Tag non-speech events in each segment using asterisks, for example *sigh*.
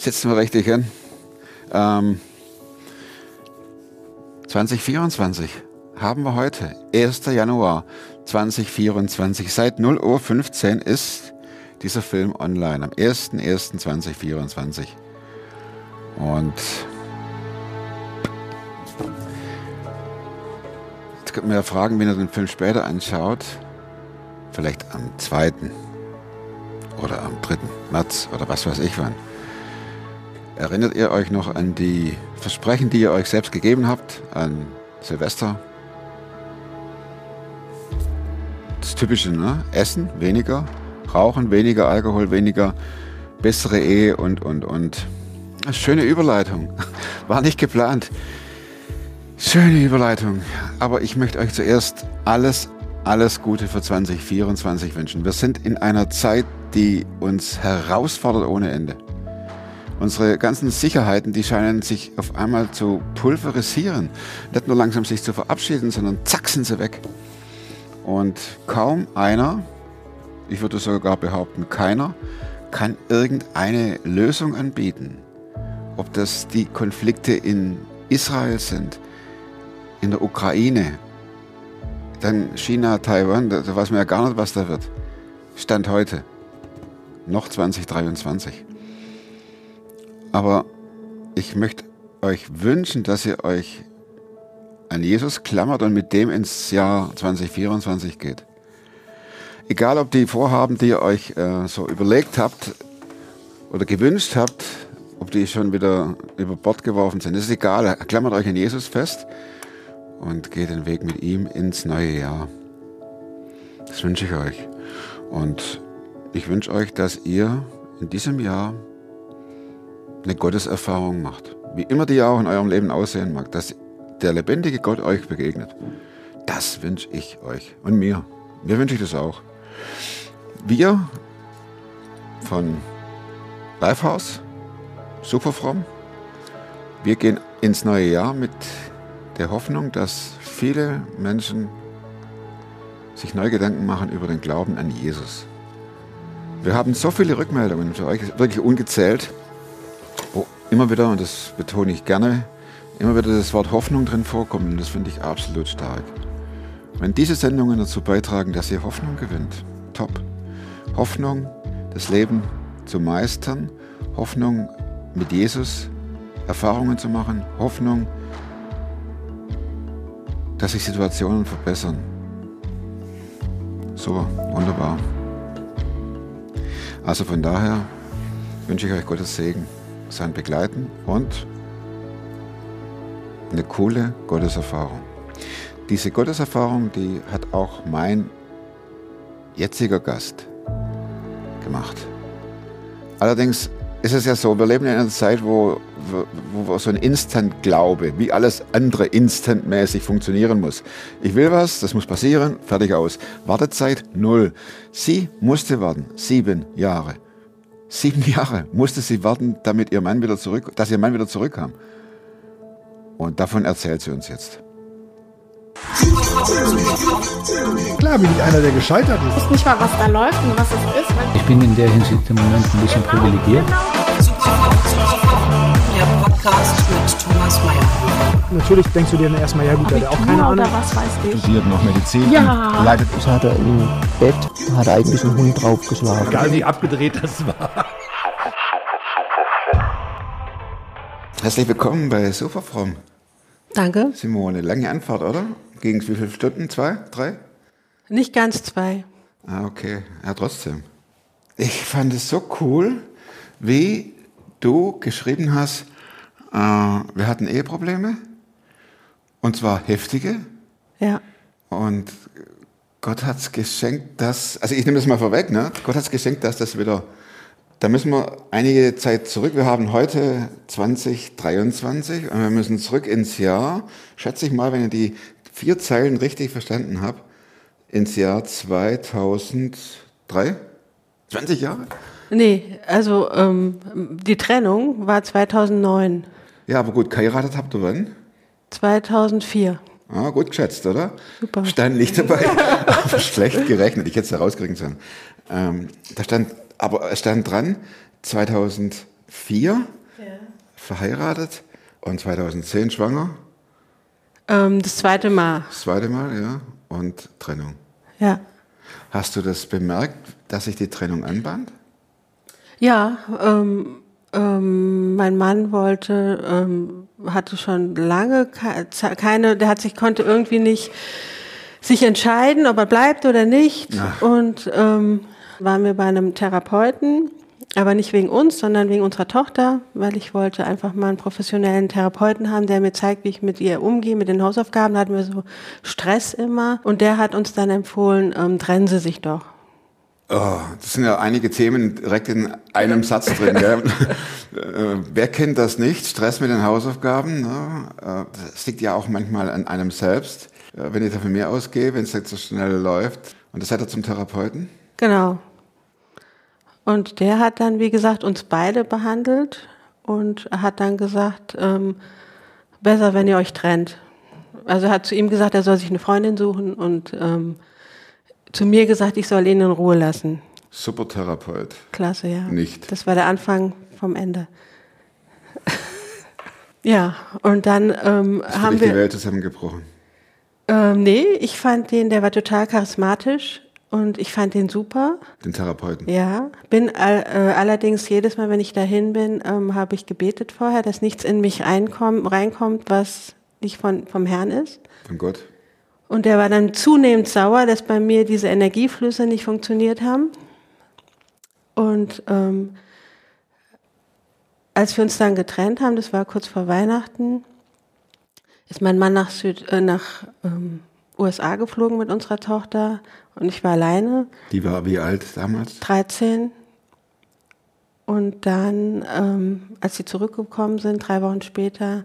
Sitzen wir richtig hin. Ähm, 2024 haben wir heute, 1. Januar 2024. Seit 0.15 Uhr ist dieser Film online, am 1.1.2024. Und jetzt könnte man ja fragen, wenn ihr den Film später anschaut, vielleicht am 2. oder am 3. März oder was weiß ich wann. Erinnert ihr euch noch an die Versprechen, die ihr euch selbst gegeben habt, an Silvester? Das Typische, ne? Essen weniger, Rauchen weniger, Alkohol weniger, bessere Ehe und, und, und. Schöne Überleitung. *laughs* War nicht geplant. Schöne Überleitung. Aber ich möchte euch zuerst alles, alles Gute für 2024 wünschen. Wir sind in einer Zeit, die uns herausfordert ohne Ende. Unsere ganzen Sicherheiten, die scheinen sich auf einmal zu pulverisieren. Nicht nur langsam sich zu verabschieden, sondern zack sind sie weg. Und kaum einer, ich würde sogar behaupten, keiner, kann irgendeine Lösung anbieten. Ob das die Konflikte in Israel sind, in der Ukraine, dann China, Taiwan, da weiß man ja gar nicht, was da wird. Stand heute. Noch 2023. Aber ich möchte euch wünschen, dass ihr euch an Jesus klammert und mit dem ins Jahr 2024 geht. Egal, ob die Vorhaben, die ihr euch äh, so überlegt habt oder gewünscht habt, ob die schon wieder über Bord geworfen sind, das ist egal. Klammert euch an Jesus fest und geht den Weg mit ihm ins neue Jahr. Das wünsche ich euch. Und ich wünsche euch, dass ihr in diesem Jahr eine Gotteserfahrung macht. Wie immer die auch in eurem Leben aussehen mag, dass der lebendige Gott euch begegnet. Das wünsche ich euch und mir. Mir wünsche ich das auch. Wir von Lifehouse, Superfromm, wir gehen ins neue Jahr mit der Hoffnung, dass viele Menschen sich neu Gedanken machen über den Glauben an Jesus. Wir haben so viele Rückmeldungen für euch, wirklich ungezählt wo immer wieder, und das betone ich gerne, immer wieder das Wort Hoffnung drin vorkommt und das finde ich absolut stark. Wenn diese Sendungen dazu beitragen, dass ihr Hoffnung gewinnt, top. Hoffnung, das Leben zu meistern, Hoffnung mit Jesus Erfahrungen zu machen, Hoffnung, dass sich Situationen verbessern. So, wunderbar. Also von daher wünsche ich euch Gottes Segen sein Begleiten und eine coole Gotteserfahrung. Diese Gotteserfahrung, die hat auch mein jetziger Gast gemacht. Allerdings ist es ja so, wir leben in einer Zeit, wo, wo, wo so ein Instant-Glaube, wie alles andere instantmäßig funktionieren muss. Ich will was, das muss passieren, fertig aus. Wartezeit null. Sie musste warten, sieben Jahre. Sieben Jahre musste sie warten, damit ihr Mann wieder zurück, dass ihr Mann wieder zurückkam. Und davon erzählt sie uns jetzt. Klar bin ich einer, der gescheitert ist. Ich weiß nicht mal, was da läuft und was es ist. Ich bin in der Hinsicht im Moment ein bisschen privilegiert. Der Podcast mit Thomas Mayer. Natürlich denkst du dir dann erstmal, ja gut, der hat auch keine Ahnung. was weiß ich. studiert noch Medizin Ja. und leitet Das hat er im Bett, hat er eigentlich einen Hund draufgeschlagen. Egal wie abgedreht das war. Herzlich willkommen bei Superfrom. Danke. Simone, lange Anfahrt, oder? Gegen wie viele Stunden? Zwei? Drei? Nicht ganz zwei. Ah, okay. Ja, trotzdem. Ich fand es so cool, wie du geschrieben hast, äh, wir hatten Eheprobleme. Und zwar heftige. Ja. Und Gott hat es geschenkt, dass, also ich nehme das mal vorweg, ne? Gott hat es geschenkt, dass das wieder, da müssen wir einige Zeit zurück. Wir haben heute 2023 und wir müssen zurück ins Jahr, schätze ich mal, wenn ich die vier Zeilen richtig verstanden habe, ins Jahr 2003? 20 Jahre? Nee, also ähm, die Trennung war 2009, Ja, aber gut, geheiratet habt ihr wann? 2004. Ah, gut geschätzt, oder? Super. Stand nicht dabei, *laughs* aber schlecht gerechnet. Ich hätte es herauskriegen sollen. Ähm, da stand, aber es stand dran, 2003 2004 verheiratet und 2010 schwanger. Ähm, das zweite Mal. Das zweite Mal, ja. Und Trennung. Ja. Hast du das bemerkt, dass sich die Trennung anbahnt? Ja, ähm, ähm, mein Mann wollte, ähm, hatte schon lange keine, der hat sich, konnte irgendwie nicht sich entscheiden, ob er bleibt oder nicht. Ach. Und ähm, waren wir bei einem Therapeuten, aber nicht wegen uns, sondern wegen unserer Tochter, weil ich wollte einfach mal einen professionellen Therapeuten haben, der mir zeigt, wie ich mit ihr umgehe, mit den Hausaufgaben. Da hatten wir so Stress immer. Und der hat uns dann empfohlen, ähm, trennen Sie sich doch. Oh, das sind ja einige Themen direkt in einem Satz drin. Gell? *laughs* Äh, Wer kennt das nicht? Stress mit den Hausaufgaben. Ne? Äh, Das liegt ja auch manchmal an einem selbst. Äh, Wenn ich da von mir ausgehe, wenn es jetzt so schnell läuft. Und das hat er zum Therapeuten? Genau. Und der hat dann, wie gesagt, uns beide behandelt und hat dann gesagt, ähm, besser, wenn ihr euch trennt. Also hat zu ihm gesagt, er soll sich eine Freundin suchen und ähm, zu mir gesagt, ich soll ihn in Ruhe lassen. Super Therapeut. Klasse, ja. Nicht. Das war der Anfang vom Ende. *laughs* ja, und dann ähm, für haben die wir. Welt zusammengebrochen. Ähm, nee, ich fand den, der war total charismatisch und ich fand den super. Den Therapeuten. Ja, bin all, äh, allerdings jedes Mal, wenn ich dahin bin, ähm, habe ich gebetet vorher, dass nichts in mich reinkommt, reinkommt, was nicht von, vom Herrn ist. Von Gott. Und der war dann zunehmend sauer, dass bei mir diese Energieflüsse nicht funktioniert haben. Und ähm, als wir uns dann getrennt haben, das war kurz vor Weihnachten, ist mein Mann nach, Süd, äh, nach ähm, USA geflogen mit unserer Tochter und ich war alleine. Die war wie alt damals? 13. Und dann, ähm, als sie zurückgekommen sind, drei Wochen später,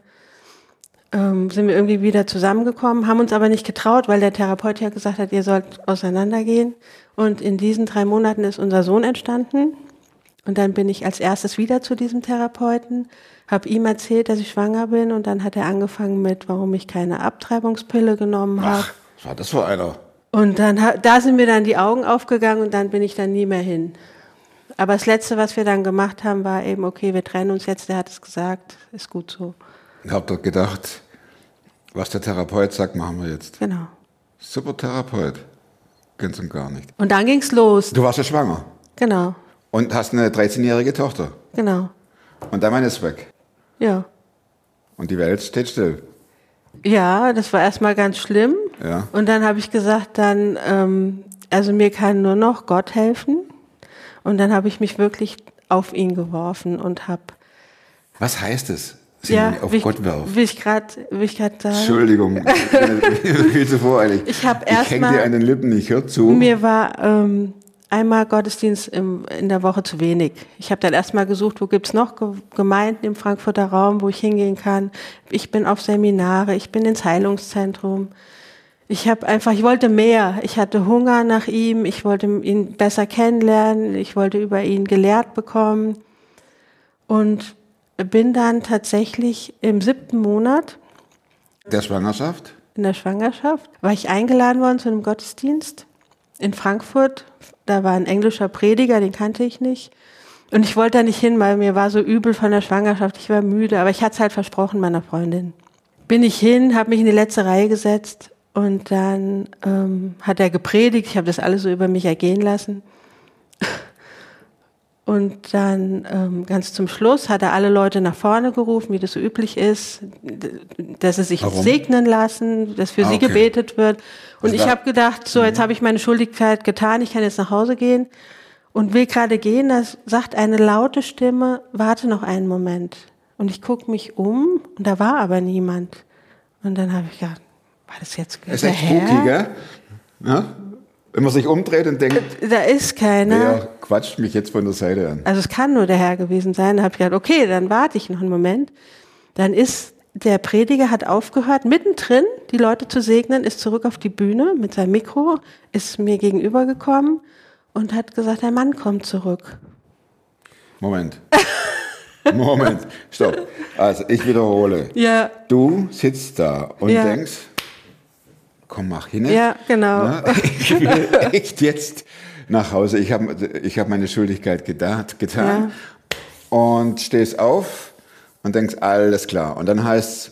ähm, sind wir irgendwie wieder zusammengekommen, haben uns aber nicht getraut, weil der Therapeut ja gesagt hat, ihr sollt auseinandergehen. Und in diesen drei Monaten ist unser Sohn entstanden. Und dann bin ich als erstes wieder zu diesem Therapeuten, habe ihm erzählt, dass ich schwanger bin. Und dann hat er angefangen mit, warum ich keine Abtreibungspille genommen habe. Ach, war das für einer? Und dann, da sind mir dann die Augen aufgegangen und dann bin ich dann nie mehr hin. Aber das Letzte, was wir dann gemacht haben, war eben, okay, wir trennen uns jetzt, der hat es gesagt, ist gut so. Ich hab doch gedacht, was der Therapeut sagt, machen wir jetzt. Genau. Super Therapeut. Ganz und gar nicht. Und dann ging's los. Du warst ja schwanger Genau, und hast eine 13-jährige Tochter. genau. Und der Mann ist weg. Ja. Und die Welt steht still. Ja, das war erstmal ganz schlimm. Ja. Und dann habe ich gesagt, dann, ähm, also mir kann nur noch Gott helfen. Und dann habe ich mich wirklich auf ihn geworfen und habe Was heißt es? Sie ja, auf will ich- Gott werfen. will ich gerade, ich sagen. Entschuldigung, ich viel zu voreilig. Ich hab Ich erst häng mal- dir an den Lippen, ich hör zu. Mir war ähm, einmal Gottesdienst im, in der Woche zu wenig. Ich habe dann erstmal gesucht, wo gibt's noch Ge Gemeinden im Frankfurter Raum, wo ich hingehen kann. Ich bin auf Seminare, ich bin ins Heilungszentrum. Ich habe einfach, ich wollte mehr. Ich hatte Hunger nach ihm, ich wollte ihn besser kennenlernen, ich wollte über ihn gelehrt bekommen. Und bin dann tatsächlich im siebten Monat Der Schwangerschaft? in der Schwangerschaft war ich eingeladen worden zu einem Gottesdienst in Frankfurt. Da war ein englischer Prediger, den kannte ich nicht. Und ich wollte da nicht hin, weil mir war so übel von der Schwangerschaft. Ich war müde, aber ich hatte es halt versprochen meiner Freundin. Bin ich hin, habe mich in die letzte Reihe gesetzt und dann ähm, hat er gepredigt. Ich habe das alles so über mich ergehen lassen. Und dann ähm, ganz zum Schluss hat er alle Leute nach vorne gerufen, wie das so üblich ist, dass sie sich Warum? segnen lassen, dass für Ah, sie okay. gebetet wird. Und Also ich habe gedacht, so jetzt habe ich meine Schuldigkeit getan, ich kann jetzt nach Hause gehen und will gerade gehen. Da sagt eine laute Stimme, warte noch einen Moment. Und ich gucke mich um und da war aber niemand. Und dann habe ich gedacht, war das jetzt Ist der echt Herr? spooky, gell? Ja? Wenn man sich umdreht und denkt, Da ist keiner. wer quatscht mich jetzt von der Seite an? Also es kann nur der Herr gewesen sein. Da habe ich gedacht, okay, dann warte ich noch einen Moment. Dann ist der Prediger hat aufgehört, mittendrin die Leute zu segnen, ist zurück auf die Bühne mit seinem Mikro, ist mir gegenüber gekommen und hat gesagt, der Mann kommt zurück. Moment. Moment. Stopp. Also, ich wiederhole. Ja, Du sitzt da und Ja. denkst, komm, mach hin. ja, genau. Na, *laughs* ich will echt jetzt nach Hause. Ich habe ich hab meine Schuldigkeit geda- getan. Ja. und stehst auf und denkst, alles klar. Und dann heißt,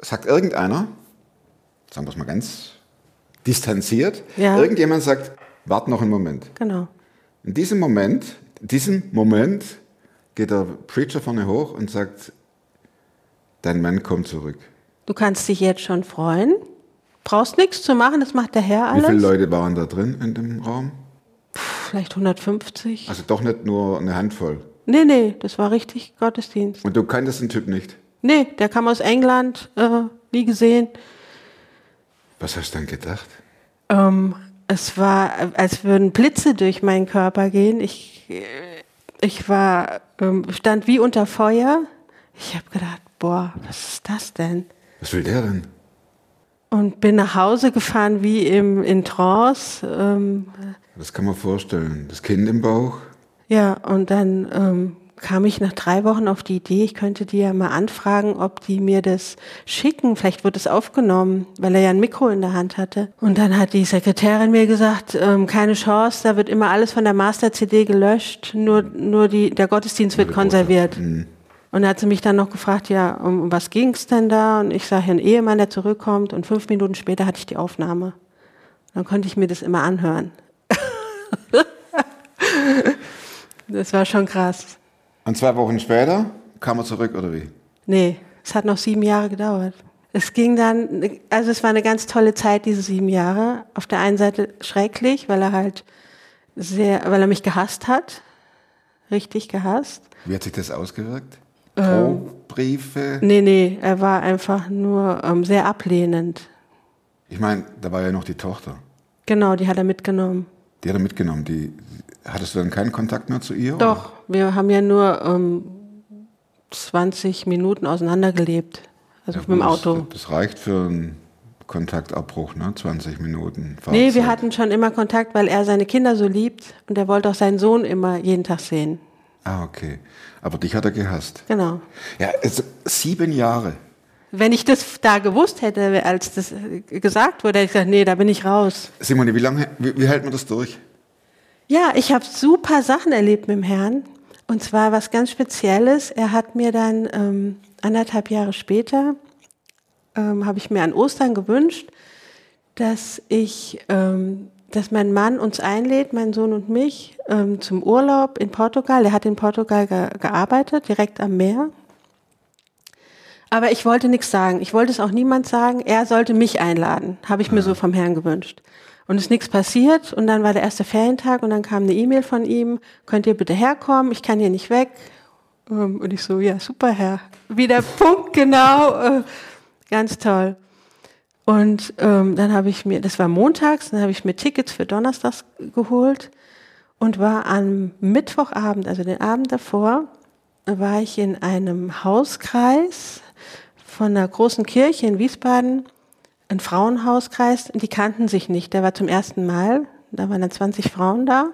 sagt irgendeiner, sagen wir es mal ganz distanziert, Ja. irgendjemand sagt, wart noch einen Moment. Genau. In diesem Moment, in diesem Moment geht der Preacher vorne hoch und sagt, dein Mann kommt zurück. Du kannst dich jetzt schon freuen. Brauchst nichts zu machen, das macht der Herr Wie alles. viele Leute waren da drin in dem Raum? Vielleicht 150. Also doch nicht nur eine Handvoll. Nee, nee, das war richtig Gottesdienst. Und du kanntest den Typ nicht. Nee, der kam aus England, äh, nie gesehen. Was hast du dann gedacht? Ähm, es war, als würden Blitze durch meinen Körper gehen. Ich, äh, ich war, ähm, stand wie unter Feuer. Ich habe gedacht, boah, was ist das denn? Was will der denn? Und bin nach Hause gefahren wie im, in Trance. Ähm, Das kann man vorstellen. Das Kind im Bauch. ja, und dann ähm, kam ich nach drei Wochen auf die Idee, ich könnte die ja mal anfragen, ob die mir das schicken. Vielleicht wird es aufgenommen, weil er ja ein Mikro in der Hand hatte. Und dann hat die Sekretärin mir gesagt, ähm, keine Chance, da wird immer alles von der Master-CD gelöscht, nur, nur die, der Gottesdienst wird konserviert. Und dann hat sie mich dann noch gefragt, ja, um, was ging's denn da? Und ich sage, ein Ehemann, der zurückkommt. Und fünf Minuten später hatte ich die Aufnahme. Dann konnte ich mir das immer anhören. *laughs* das war schon krass. Und zwei Wochen später kam er zurück, oder wie? Nee, es hat noch sieben Jahre gedauert. Es ging dann, also es war eine ganz tolle Zeit, diese sieben Jahre. Auf der einen Seite schrecklich, weil er halt sehr, weil er mich gehasst hat. Richtig gehasst. Wie hat sich das ausgewirkt? Ähm. Drohbriefe? Nee, nee, er war einfach nur ähm, sehr ablehnend. Ich meine, da war ja noch die Tochter. Genau, die hat er mitgenommen. Die hat er mitgenommen. Die, hattest du dann keinen Kontakt mehr zu ihr? Doch, wir haben ja nur ähm, 20 Minuten auseinandergelebt. Also Oder? mit dem Ja, Auto. Das, das reicht für einen Kontaktabbruch, ne? 20 Minuten. Nee, wir Fahrzeit. hatten schon immer Kontakt, weil er seine Kinder so liebt und er wollte auch seinen Sohn immer jeden Tag sehen. Ah, okay. Aber dich hat er gehasst. Genau. Ja, also sieben Jahre. Wenn ich das da gewusst hätte, als das äh, gesagt wurde, hätte ich gesagt, nee, da bin ich raus. Simone, wie lange, wie, wie hält man das durch? Ja, ich habe super Sachen erlebt mit dem Herrn. Und zwar was ganz Spezielles. Er hat mir dann ähm, anderthalb Jahre später, ähm, habe ich mir an Ostern gewünscht, dass ich, ähm, dass mein Mann uns einlädt, mein Sohn und mich, ähm, zum Urlaub in Portugal. Er hat in Portugal ge gearbeitet, direkt am Meer. Aber ich wollte nichts sagen. Ich wollte es auch niemand sagen. Er sollte mich einladen. Habe ich mir so vom Herrn gewünscht. Und es ist nichts passiert. Und dann war der erste Ferientag und dann kam eine E-Mail von ihm. Könnt ihr bitte herkommen? Ich kann hier nicht weg. Ähm, Und ich so, ja, super, Herr. Wieder Punkt, genau. Äh, Ganz toll. Und ähm, dann habe ich mir, das war montags, dann habe ich mir Tickets für Donnerstags geholt und war am Mittwochabend, also den Abend davor, war ich in einem Hauskreis von einer großen Kirche in Wiesbaden, ein Frauenhauskreis, die kannten sich nicht. Der war zum ersten Mal, da waren dann 20 Frauen da.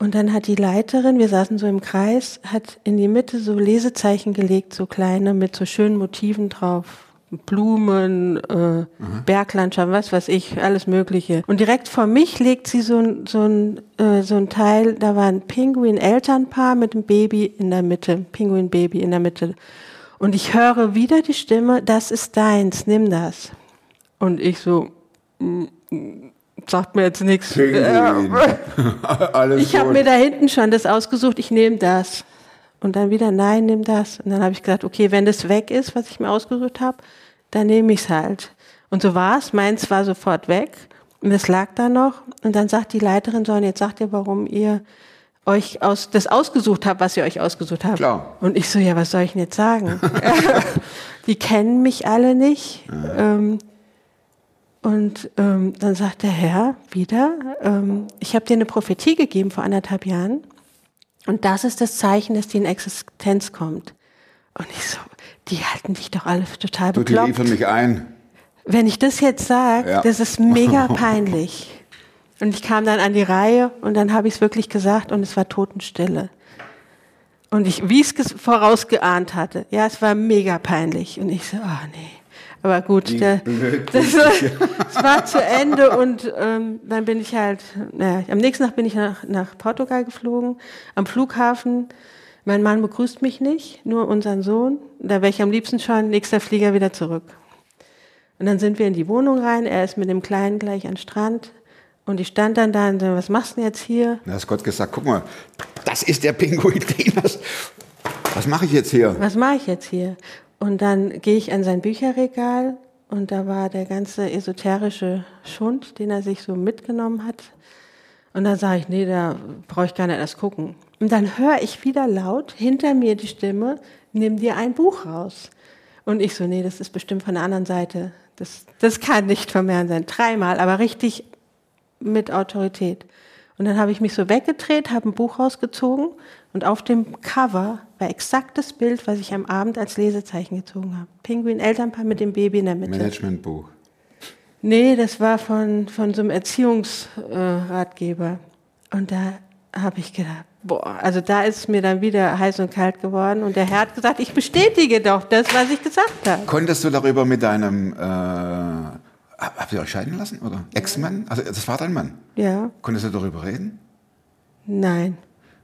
Und dann hat die Leiterin, wir saßen so im Kreis, hat in die Mitte so Lesezeichen gelegt, so kleine, mit so schönen Motiven drauf. Blumen, äh, Berglandschaft, was weiß ich, alles Mögliche. Und direkt vor mich legt sie so ein, so ein, äh, so ein Teil, da war ein Pinguin-Elternpaar mit einem Baby in der Mitte, Pinguin-Baby in der Mitte. Und ich höre wieder die Stimme, das ist deins, nimm das. Und ich so, mm, mm, sagt mir jetzt nichts. *laughs* Ich habe mir da hinten schon das ausgesucht, ich nehme das. Und dann wieder, nein, nimm das. Und dann habe ich gesagt, okay, wenn das weg ist, was ich mir ausgesucht habe, dann nehme ich es halt. Und so war es, meins war sofort weg. Und es lag da noch. Und dann sagt die Leiterin so, und jetzt sagt ihr, warum ihr euch aus, das ausgesucht habt, was ihr euch ausgesucht habt. Klar. Und ich so, ja, was soll ich denn jetzt sagen? *laughs* *laughs* die kennen mich alle nicht. Ähm, und ähm, dann sagt der Herr wieder, ähm, ich habe dir eine Prophetie gegeben vor anderthalb Jahren. Und das ist das Zeichen, dass die in Existenz kommt. Und ich so, die halten dich doch alle total Du, die bekloppt. liefern mich ein. Wenn ich das jetzt sage, Ja. das ist mega *laughs* peinlich. Und ich kam dann an die Reihe und dann habe ich es wirklich gesagt und es war Totenstille. Und ich, wie ich es vorausgeahnt hatte, ja, es war mega peinlich. Und ich so, ah nee. Aber gut, der, das, das war zu Ende und ähm, dann bin ich halt, naja, am nächsten Tag bin ich nach, nach Portugal geflogen, am Flughafen. Mein Mann begrüßt mich nicht, nur unseren Sohn. Da wäre ich am liebsten schon, nächster Flieger wieder zurück. Und dann sind wir in die Wohnung rein, er ist mit dem Kleinen gleich an den Strand. Und ich stand dann da und so, was machst du denn jetzt hier? Da hat Gott gesagt, guck mal, das ist der Pinguin, *laughs* den hast. Was mache ich jetzt hier? was mache ich jetzt hier? Und dann gehe ich an sein Bücherregal und da war der ganze esoterische Schund, den er sich so mitgenommen hat. Und dann sage ich, nee, da brauche ich gar nicht erst gucken. Und dann höre ich wieder laut hinter mir die Stimme, nimm dir ein Buch raus. Und ich so, nee, das ist bestimmt von der anderen Seite. Das, das kann nicht vom Herrn sein. Dreimal, aber richtig mit Autorität. Und dann habe ich mich so weggedreht, habe ein Buch rausgezogen und auf dem Cover war exakt das Bild, was ich am Abend als Lesezeichen gezogen habe. Pinguin Elternpaar mit dem Baby in der Mitte. Managementbuch. Nee, das war von, von so einem Erziehungsratgeber. und da habe ich gedacht, boah, also da ist es mir dann wieder heiß und kalt geworden. Und der Herr hat gesagt, ich bestätige doch das, was ich gesagt habe. Konntest du darüber mit deinem, äh, habt ihr euch scheiden lassen, oder? Ex-Mann? Also das war dein Mann. Ja, Konntest du darüber reden? nein,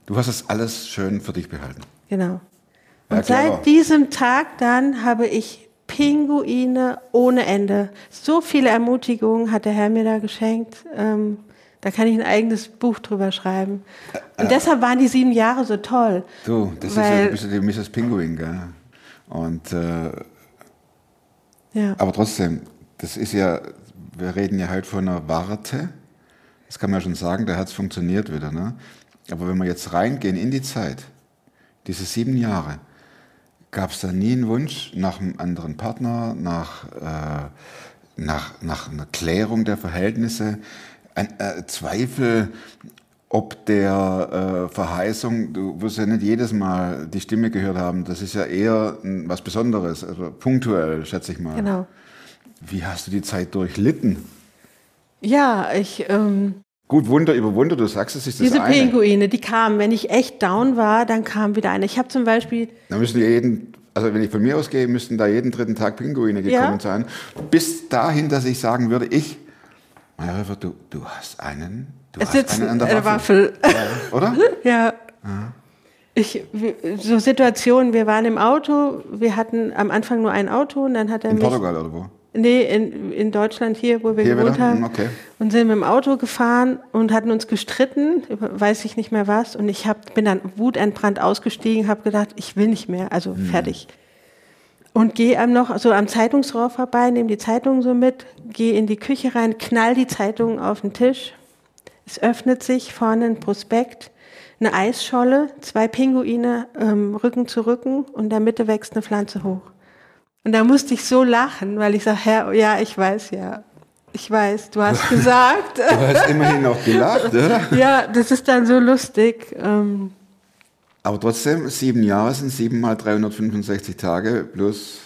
Du hast das alles schön für dich behalten. genau. Ja, Und seit diesem Tag dann habe ich Pinguine ohne Ende. So viele Ermutigungen hat der Herr mir da geschenkt. Ähm, da kann ich ein eigenes Buch drüber schreiben. Und deshalb waren die sieben Jahre so toll. Du, das ist ja, Weil- du bist ja die Mrs. Pinguin, gell? Und, äh, Ja. aber trotzdem, das ist ja, wir reden ja heute von einer Warte. Das kann man ja schon sagen, der hat es funktioniert wieder, ne? Aber wenn wir jetzt reingehen in die Zeit, diese sieben Jahre, gab es da nie einen Wunsch nach einem anderen Partner, nach, äh, nach, nach einer Klärung der Verhältnisse, ein äh, Zweifel, ob der äh, Verheißung, du wirst ja nicht jedes Mal die Stimme gehört haben, das ist ja eher was Besonderes, also punktuell, schätze ich mal. Genau. Wie hast du die Zeit durchlitten? Ja, ich, ähm, Gut, Wunder über Wunder, du sagst, es ist das diese eine. Pinguine, die kamen, wenn ich echt down war, dann kam wieder eine. Ich habe zum Beispiel, Da müssen ja jeden, also wenn ich von mir ausgehe, müssten da jeden dritten Tag Pinguine gekommen Ja. sein. Bis dahin, dass ich sagen würde, ich, Maja du, du hast einen, du es hast sitzt einen an der Waffel. Waffel. Oder? *laughs* Ja. Ich, wir- so Situationen, wir waren im Auto, wir hatten am Anfang nur ein Auto und dann hat er In mich. Portugal oder wo? Nee, in, in Deutschland hier, wo wir Hier gewohnt wieder? haben. Okay. Und sind mit dem Auto gefahren und hatten uns gestritten, weiß ich nicht mehr was. Und ich hab, bin dann wutentbrannt ausgestiegen, habe gedacht, ich will nicht mehr, also Hm. fertig. Und gehe am noch so am Zeitungsrohr vorbei, nehme die Zeitung so mit, gehe in die Küche rein, knall die Zeitung auf den Tisch. Es öffnet sich vorne ein Prospekt, eine Eisscholle, zwei Pinguine ähm, Rücken zu Rücken und in der Mitte wächst eine Pflanze hoch. Und da musste ich so lachen, weil ich sage, Herr, ja, ich weiß ja. Ich weiß, du hast *laughs* gesagt. Du hast immerhin noch gelacht, oder? *laughs* ja, das ist dann so lustig. Ähm, Aber trotzdem, sieben Jahre sind sieben mal 365 Tage plus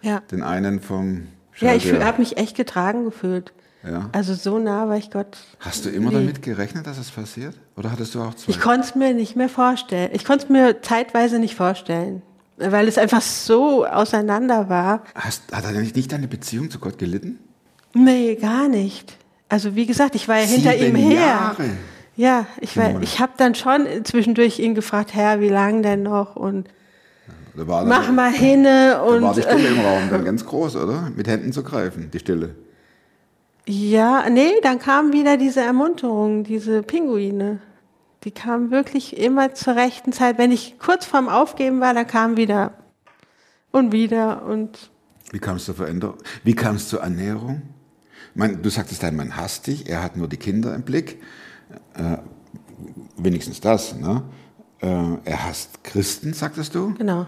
ja. den einen vom ja, ich habe mich echt getragen gefühlt. Ja. Also so nah war ich Gott. Hast du immer Nee. damit gerechnet, dass es passiert? Oder hattest du auch zwei? Ich konnte es mir nicht mehr vorstellen. Ich konnte es mir zeitweise nicht vorstellen, weil es einfach so auseinander war. Hast, hat eigentlich nicht deine Beziehung zu Gott gelitten? Nee, gar nicht. Also wie gesagt, ich war ja hinter ihm Sieben her. Jahre. Ja, ich, war, ich habe dann schon zwischendurch ihn gefragt, Herr, wie lange denn noch? Und Da war, mach da, mal hinne. da Und war die Stille im Raum dann *laughs* ganz groß, oder? Mit Händen zu greifen, die Stille. Ja, nee, dann kam wieder diese Ermunterung, diese Pinguine. Die kamen wirklich immer zur rechten Zeit. Wenn ich kurz vorm Aufgeben war, dann kam wieder und wieder und Wie kam es zur Veränderung? Wie kam es zur Annäherung? Ich meine, du sagtest, dein Mann hasst dich, er hat nur die Kinder im Blick. Äh, wenigstens das, ne? Äh, er hasst Christen, sagtest du? genau.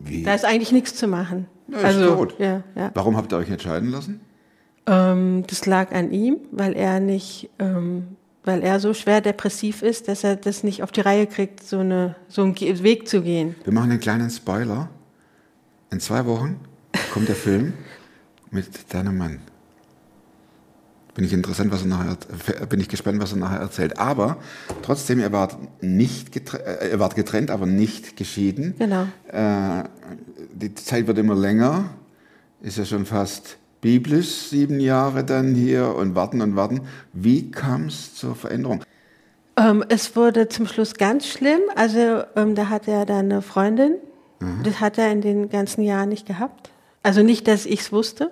Wie? Da ist eigentlich nichts zu machen. Ja, ist tot. Ja, ja. Warum habt ihr euch nicht scheiden lassen? Ähm, das lag an ihm, weil er nicht, ähm, weil er so schwer depressiv ist, dass er das nicht auf die Reihe kriegt, so eine so einen Weg zu gehen. Wir machen einen kleinen Spoiler. In zwei Wochen kommt der Film *laughs* mit deinem Mann. Bin ich interessant, was er nachher, bin ich gespannt, was er nachher erzählt. Aber trotzdem, ihr wart nicht getrennt, äh, ihr wart getrennt, aber nicht geschieden. Genau. Äh, die Zeit wird immer länger, ist ja schon fast biblisch, sieben Jahre dann hier und warten und warten. Wie kam es zur Veränderung? Ähm, es wurde zum Schluss ganz schlimm. Also ähm, da hat er dann eine Freundin. Mhm. Das hat er in den ganzen Jahren nicht gehabt. Also nicht, dass ich es wusste.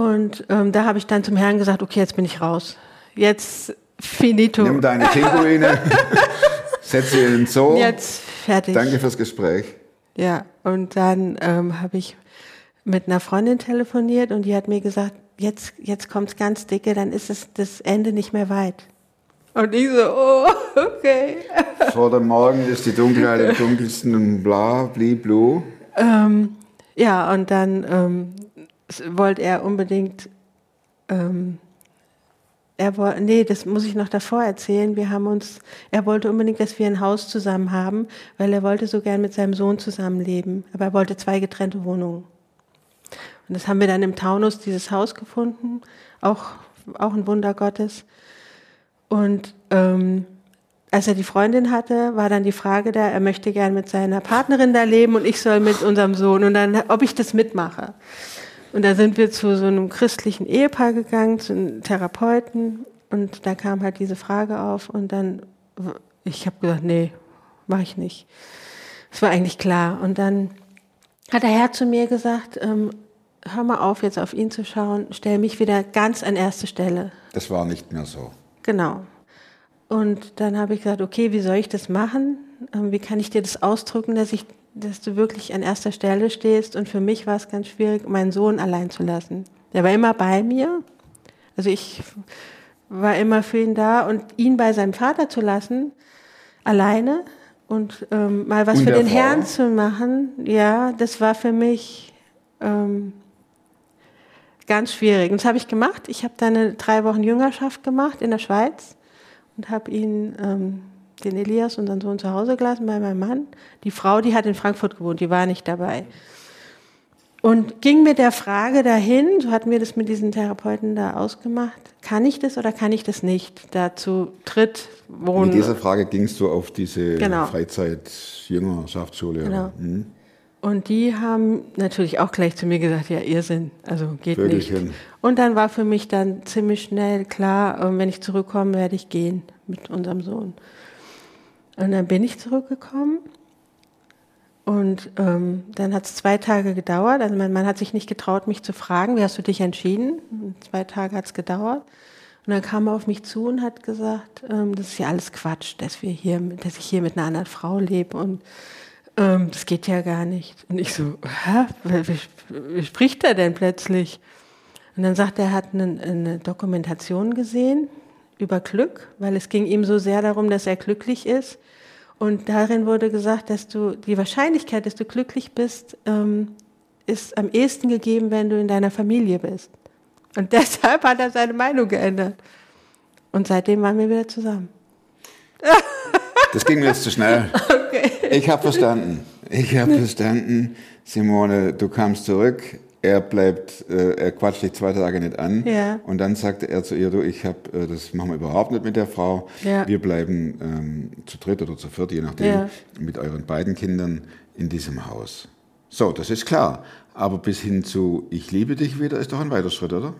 Und ähm, da habe ich dann zum Herrn gesagt, okay, jetzt bin ich raus. Jetzt finito. Nimm deine Pinguine, *laughs* setz sie in den Zoo. Jetzt fertig. Danke fürs Gespräch. Ja, und dann ähm, habe ich mit einer Freundin telefoniert und die hat mir gesagt, jetzt, jetzt kommt's ganz dicke, dann ist es das Ende nicht mehr weit. Und ich so, oh, *laughs* okay. Vor dem Morgen ist die Dunkelheit im *laughs* dunkelsten und bla, bli, blu. Ähm, ja, und dann ähm, wollte er unbedingt, ähm, er wollte, nee, das muss ich noch davor erzählen. Wir haben uns, er wollte unbedingt, dass wir ein Haus zusammen haben, weil er wollte so gern mit seinem Sohn zusammenleben. Aber er wollte zwei getrennte Wohnungen. Und das haben wir dann im Taunus, dieses Haus gefunden. Auch, auch ein Wunder Gottes. Und ähm, als er die Freundin hatte, war dann die Frage da, er möchte gern mit seiner Partnerin da leben und ich soll mit unserem Sohn und dann, ob ich das mitmache. Und da sind wir zu so einem christlichen Ehepaar gegangen, zu einem Therapeuten und da kam halt diese Frage auf und dann, ich habe gesagt, nee, mache ich nicht. Es war eigentlich klar. Und dann hat der Herr zu mir gesagt, ähm, hör mal auf, jetzt auf ihn zu schauen, stell mich wieder ganz an erste Stelle. Das war nicht mehr so. Genau. Und dann habe ich gesagt, okay, wie soll ich das machen? Ähm, wie kann ich dir das ausdrücken, dass ich, dass du wirklich an erster Stelle stehst? Und für mich war es ganz schwierig, meinen Sohn allein zu lassen. Der war immer bei mir. Also ich war immer für ihn da und ihn bei seinem Vater zu lassen, alleine und ähm, mal was Und für den Frau? Herrn zu machen, ja, das war für mich ähm, ganz schwierig. Und das habe ich gemacht. Ich habe dann eine drei Wochen Jüngerschaft gemacht in der Schweiz und habe ihn, ähm, den Elias, unseren Sohn, zu Hause gelassen bei meinem Mann. Die Frau, die hat in Frankfurt gewohnt, die war nicht dabei. Und ging mit der Frage dahin, so hatten wir das mit diesen Therapeuten da ausgemacht, kann ich das oder kann ich das nicht? Dazu tritt, wohnen. Mit dieser Frage gingst du auf diese Genau. Freizeit-Jüngerschaftsschule. Genau. Hm? Und die haben natürlich auch gleich zu mir gesagt, ja, Irrsinn, also geht Vögelchen. nicht. Und dann war für mich dann ziemlich schnell klar, ähm, wenn ich zurückkomme, werde ich gehen mit unserem Sohn. Und dann bin ich zurückgekommen und ähm, dann hat es zwei Tage gedauert. Also mein Mann hat sich nicht getraut, mich zu fragen, wie hast du dich entschieden? Und zwei Tage hat es gedauert. Und dann kam er auf mich zu und hat gesagt, ähm, das ist ja alles Quatsch, dass wir hier, dass ich hier mit einer anderen Frau lebe und ähm, das geht ja gar nicht. Und ich so, hä? Wie, wie, spricht er denn plötzlich? Und dann sagt er, er hat eine, eine Dokumentation gesehen über Glück, weil es ging ihm so sehr darum, dass er glücklich ist. Und darin wurde gesagt, dass du die Wahrscheinlichkeit, dass du glücklich bist, ähm, ist am ehesten gegeben, wenn du in deiner Familie bist. Und *laughs* deshalb hat er seine Meinung geändert. Und seitdem waren wir wieder zusammen. *laughs* Das ging mir jetzt zu schnell. Ich habe verstanden. Ich habe verstanden, Simone, du kamst zurück. Er bleibt, äh, er quatscht dich zwei Tage nicht an. Ja. Und dann sagte er zu ihr, du, ich habe, äh, das machen wir überhaupt nicht mit der Frau. Ja. Wir bleiben ähm, zu dritt oder zu viert, je nachdem, Ja. mit euren beiden Kindern in diesem Haus. So, das ist klar. Aber bis hin zu Ich liebe dich wieder ist doch ein weiter Schritt, oder?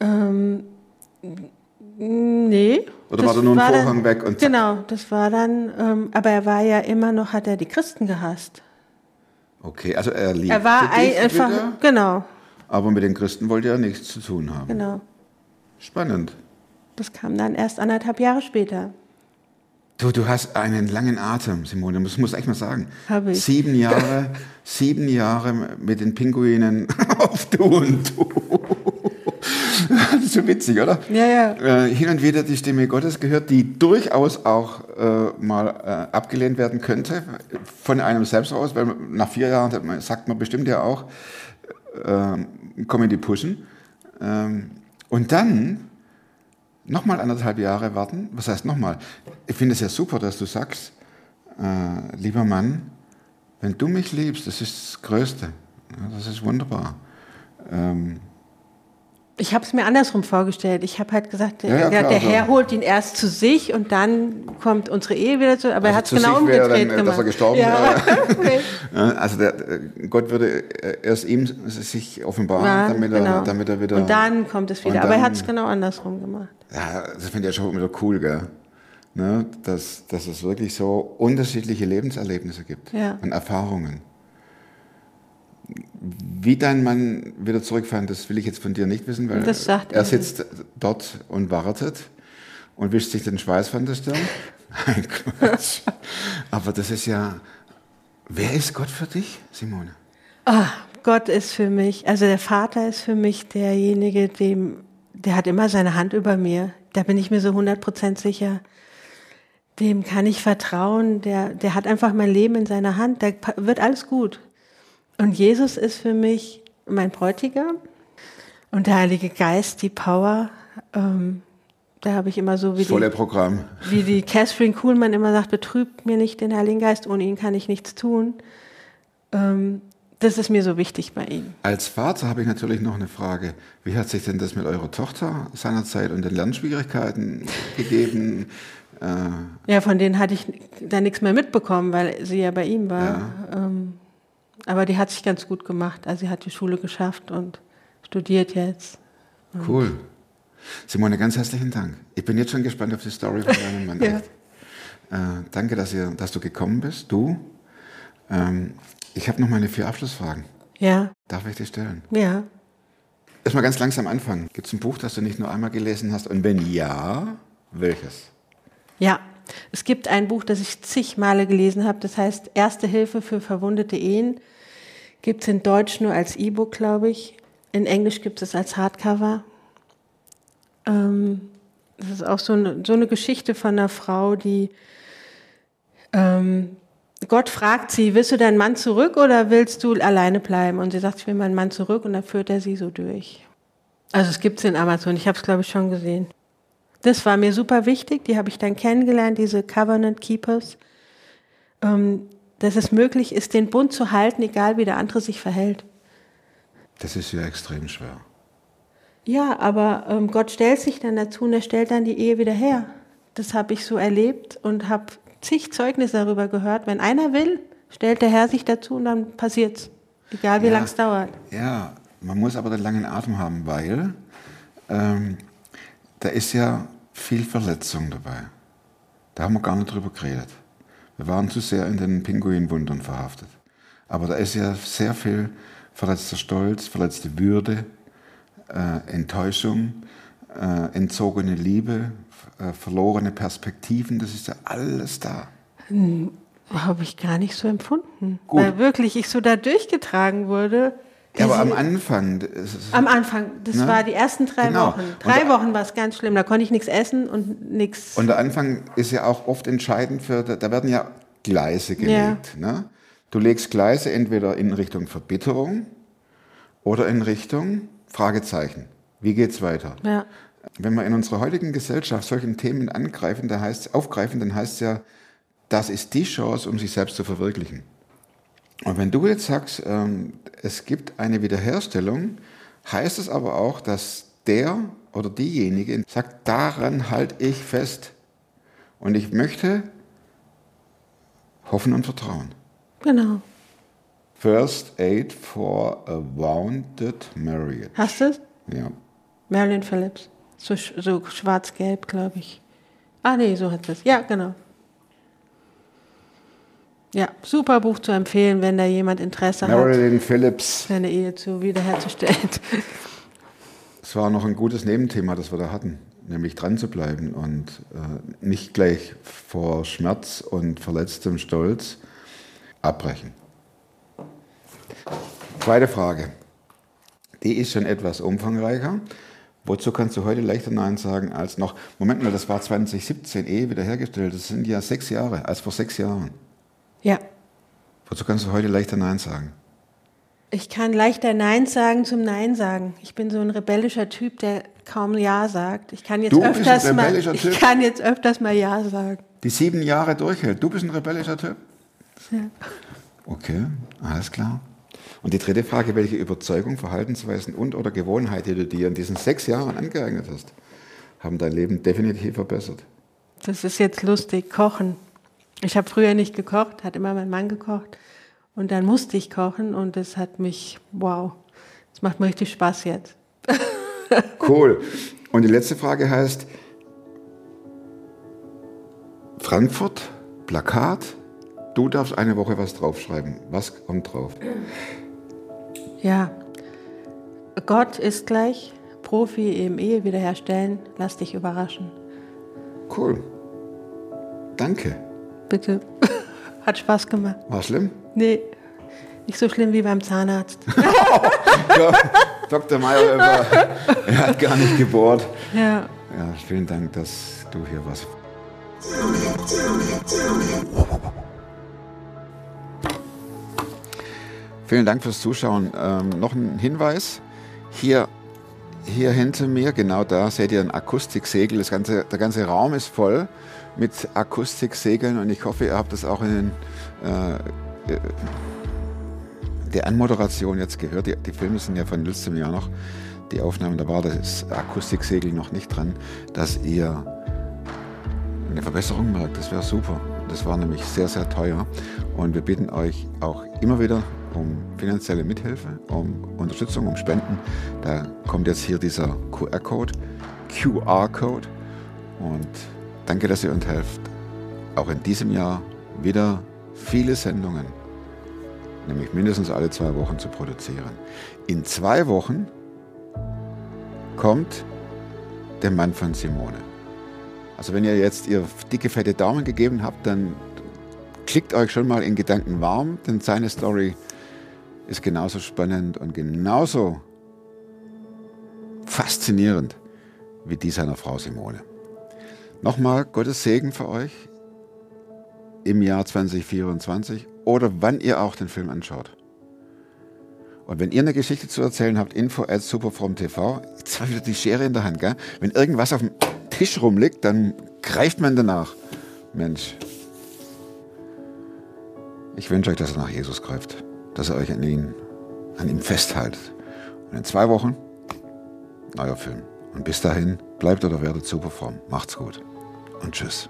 Ähm, nee. Oder war da nur ein Vorhang dann, weg und zack? Genau, das war dann, ähm, aber er war ja immer noch, hat er die Christen gehasst. Okay, also er liebte Er war ein, einfach, wieder, genau, aber mit den Christen wollte er nichts zu tun haben. genau. Spannend. Das kam dann erst anderthalb Jahre später. Du, du hast einen langen Atem, Simone, das muss ich echt mal sagen. Hab ich. Sieben Jahre, *laughs* sieben Jahre mit den Pinguinen *laughs* auf Du und Du. *laughs* Das ist so witzig, oder? Ja, ja. Äh, hin und wieder die Stimme Gottes gehört, die durchaus auch äh, mal äh, abgelehnt werden könnte von einem selbst aus, weil nach vier Jahren sagt man- sagt man bestimmt ja auch, äh, komm in die Puschen. Ähm, und dann nochmal anderthalb Jahre warten. Was heißt nochmal? Ich finde es ja super, dass du sagst, äh, lieber Mann, wenn du mich liebst, das ist das Größte. Das ist wunderbar. Ähm, Ich habe es mir andersrum vorgestellt. Ich habe halt gesagt, der, Ja, ja, klar, der so. Herr holt ihn erst zu sich und dann kommt unsere Ehe wieder zu. Aber er hat es Also genau wäre umgedreht dann, äh, dass gemacht. er gestorben ja. *laughs* Ja, Also der, äh, Gott würde äh, erst ihm sich offenbaren, Ja, damit, er, genau. damit er wieder. Und dann kommt es wieder. Und Aber er dann- hat es genau andersrum gemacht. Ja, das finde ich ja schon wieder cool, gell? Ne? Dass, dass es wirklich so unterschiedliche Lebenserlebnisse gibt und Erfahrungen. Wie dein Mann wieder zurückfand, das will ich jetzt von dir nicht wissen, weil er sitzt dort und wartet und wischt sich den Schweiß von der Stirn. *laughs* Nein, Quatsch. Aber das ist ja. Wer ist Gott für dich, Simone? Ah, Gott ist für mich, also der Vater ist für mich derjenige, dem, der hat immer seine Hand über mir. Da bin ich mir so 100% sicher. Dem kann ich vertrauen. Der, der hat einfach mein Leben in seiner Hand. Da wird alles gut. Und Jesus ist für mich mein Bräutigam. Und der Heilige Geist, die Power. Ähm, da habe ich immer so wie die, Volle Programm. wie die Catherine Kuhlmann immer sagt, betrübt mir nicht den Heiligen Geist, ohne ihn kann ich nichts tun. Ähm, das ist mir so wichtig bei ihm. Als Vater habe ich natürlich noch eine Frage. Wie hat sich denn das mit eurer Tochter seinerzeit und den Lernschwierigkeiten gegeben? Äh, Ja, von denen hatte ich da nichts mehr mitbekommen, weil sie ja bei ihm war. Ähm, aber die hat sich ganz gut gemacht. Also sie hat die Schule geschafft und studiert jetzt. cool. Simone, ganz herzlichen Dank. Ich bin jetzt schon gespannt auf die Story von deinem Mann. *laughs* Ja. Äh, danke, dass, ihr, dass du gekommen bist. Du. Ähm, ich habe noch meine vier Abschlussfragen. Ja, Darf ich die stellen? ja. Erstmal ganz langsam anfangen. Gibt es ein Buch, das du nicht nur einmal gelesen hast? Und wenn ja, welches? Ja, es gibt ein Buch, das ich zig Male gelesen habe. Das heißt Erste Hilfe für verwundete Ehen. Gibt es in Deutsch nur als E-Book, glaube ich. In Englisch gibt es als Hardcover. Ähm, das ist auch so eine, so eine Geschichte von einer Frau, die ähm, Gott fragt sie, willst du deinen Mann zurück oder willst du alleine bleiben? Und sie sagt, ich will meinen Mann zurück und dann führt er sie so durch. Also es gibt es in Amazon, ich habe es glaube ich schon gesehen. Das war mir super wichtig, die habe ich dann kennengelernt, diese Covenant Keepers. Ähm, dass es möglich ist, den Bund zu halten, egal wie der andere sich verhält. Das ist ja extrem schwer. Ja, aber ähm, Gott stellt sich dann dazu und er stellt dann die Ehe wieder her. Das habe ich so erlebt und habe zig Zeugnisse darüber gehört. Wenn einer will, stellt der Herr sich dazu und dann passiert's. Egal wie Ja. lang es dauert. Ja, man muss aber den langen Atem haben, weil ähm, da ist ja viel Verletzung dabei. Da haben wir gar nicht drüber geredet. Wir waren zu sehr in den Pinguinwundern verhaftet. Aber da ist ja sehr viel verletzter Stolz, verletzte Würde, äh, Enttäuschung, äh, entzogene Liebe, äh, verlorene Perspektiven. Das ist ja alles da. Habe ich gar nicht so empfunden. Gut. Weil wirklich ich so da durchgetragen wurde. Ja, aber am Anfang, Am Anfang, das Ne? war die ersten drei Genau. Wochen. Und Drei da- Wochen war es ganz schlimm. Da konnte ich nichts essen und nichts. Und der Anfang ist ja auch oft entscheidend für, da werden ja Gleise gelegt. Ne? Du legst Gleise entweder in Richtung Verbitterung oder in Richtung Fragezeichen. Wie geht's weiter? Ja. Wenn wir in unserer heutigen Gesellschaft solchen Themen angreifen, dann heißt, aufgreifen, dann heißt es ja, das ist die Chance, um sich selbst zu verwirklichen. Und wenn du jetzt sagst, ähm, es gibt eine Wiederherstellung, heißt es aber auch, dass der oder diejenige sagt, daran halte ich fest. Und ich möchte hoffen und vertrauen. Genau. First Aid for a Wounded Marriage. Hast du es? Ja. Marilyn Phillips. So, so schwarz-gelb, glaube ich. Ah, nee, so hat es. Ja, genau. Ja, super Buch zu empfehlen, wenn da jemand Interesse hat, Marilyn Phillips. seine Ehe zu wiederherzustellen. *laughs* Es war noch ein gutes Nebenthema, das wir da hatten, nämlich dran zu bleiben und äh, nicht gleich vor Schmerz und verletztem Stolz abbrechen. Zweite Frage. Die ist schon etwas umfangreicher. Wozu kannst du heute leichter Nein sagen als noch, Moment mal, das war 2017 eh wiederhergestellt, das sind ja sechs Jahre, als vor sechs Jahren. Ja, Wozu kannst du heute leichter Nein sagen? ich kann leichter Nein sagen zum Nein sagen. Ich bin so ein rebellischer Typ, der kaum Ja sagt. Ich kann jetzt Du öfters mal, ich Typ? kann jetzt öfters mal Ja sagen. Die sieben Jahre durchhält. Du bist ein rebellischer Typ? Okay, alles klar. Und die dritte Frage, welche Überzeugung, Verhaltensweisen und oder Gewohnheit, die du dir in diesen sechs Jahren angeeignet hast, haben dein Leben definitiv verbessert? Das ist jetzt lustig, kochen. Ich habe früher nicht gekocht, hat immer mein Mann gekocht. Und dann musste ich kochen und das hat mich, wow, das macht mir richtig Spaß jetzt. *laughs* Cool. Und die letzte Frage heißt, Frankfurt, Plakat, du darfst eine Woche was draufschreiben. Was kommt drauf? Ja, Gott ist gleich, Profi im Ehe wiederherstellen, lass dich überraschen. Cool. Danke. Bitte. *laughs* Hat Spaß gemacht. War schlimm? Nee, nicht so schlimm wie beim Zahnarzt. *laughs* Ja, Dr. Meyer, er hat gar nicht gebohrt. Ja. Ja, vielen Dank, dass du hier warst. Vielen Dank fürs Zuschauen. Ähm, noch ein Hinweis. Hier, hier hinter mir, genau da, seht ihr ein Akustiksegel. Das ganze, der ganze Raum ist voll mit Akustiksegeln und ich hoffe, ihr habt das auch in den, äh, äh, der Anmoderation jetzt gehört. Die, die Filme sind ja von letztem Jahr noch. Die Aufnahmen, da war das Akustiksegel noch nicht dran, dass ihr eine Verbesserung merkt. Das wäre super. Das war nämlich sehr, sehr teuer. Und wir bitten euch auch immer wieder um finanzielle Mithilfe, um Unterstützung, um Spenden. Da kommt jetzt hier dieser QR-Code, QR-Code. Und danke, dass ihr uns helft, auch in diesem Jahr wieder viele Sendungen, nämlich mindestens alle zwei Wochen zu produzieren. In zwei Wochen kommt der Mann von Simone. Also wenn ihr jetzt ihr dicke, fette Daumen gegeben habt, dann klickt euch schon mal in Gedanken warm, denn seine Story ist genauso spannend und genauso faszinierend wie die seiner Frau Simone. Nochmal Gottes Segen für euch im Jahr 2024 oder wann ihr auch den Film anschaut. Und wenn ihr eine Geschichte zu erzählen habt, info at superfromtv, jetzt habe ich wieder die Schere in der Hand, gell? Wenn irgendwas auf dem Tisch rumliegt, dann greift man danach. Mensch, ich wünsche euch, dass ihr nach Jesus greift, dass ihr euch an, ihn, an ihm festhaltet. Und in zwei Wochen, neuer Film. Und bis dahin, bleibt oder werdet super fromm. Macht's gut und tschüss.